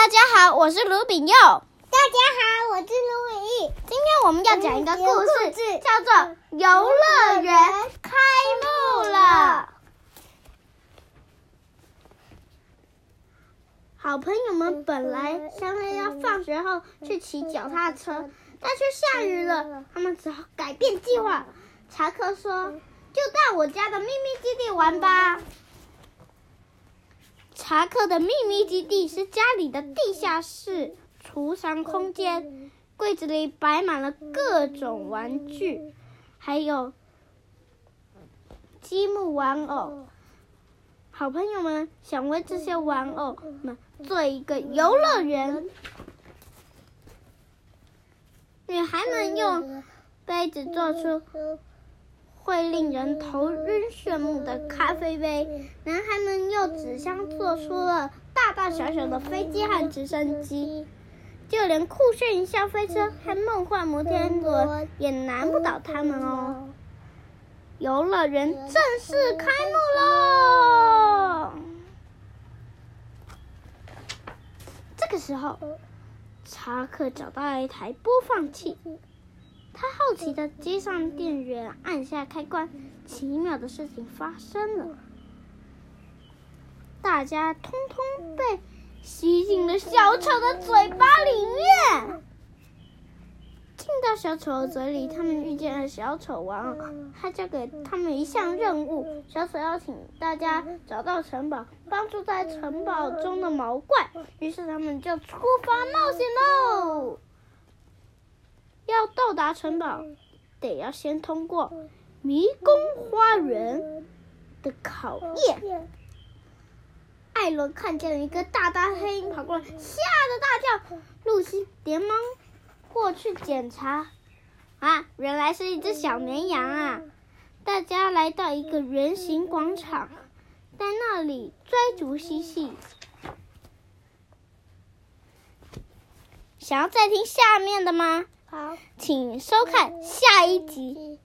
大家好，我是卢炳佑。大家好，我是卢伟毅。今天我们要讲一个故事，叫做《游乐园开幕了》。好朋友们本来相约要放学后去骑脚踏车，但却下雨了，他们只好改变计划。查克说：“就到我家的秘密基地玩吧。”查克的秘密基地是家里的地下室储藏空间，柜子里摆满了各种玩具，还有积木玩偶。好朋友们想为这些玩偶们做一个游乐园。女孩们用杯子做出。会令人头晕眩目的咖啡杯，男孩们用纸箱做出了大大小小的飞机和直升机，就连酷炫云霄飞车和梦幻摩天轮也难不倒他们哦！游乐园正式开幕喽！这个时候，查克找到了一台播放器。他好奇的接上电源，按下开关，奇妙的事情发生了，大家通通被吸进了小丑的嘴巴里面。进到小丑的嘴里，他们遇见了小丑王，他交给他们一项任务：小丑邀请大家找到城堡，帮助在城堡中的毛怪。于是他们就出发冒险喽。要到达城堡，得要先通过迷宫花园的考验。艾伦看见了一个大大黑影跑过来，吓得大叫。露西连忙过去检查，啊，原来是一只小绵羊啊！大家来到一个圆形广场，在那里追逐嬉戏。想要再听下面的吗？好，请收看下一集。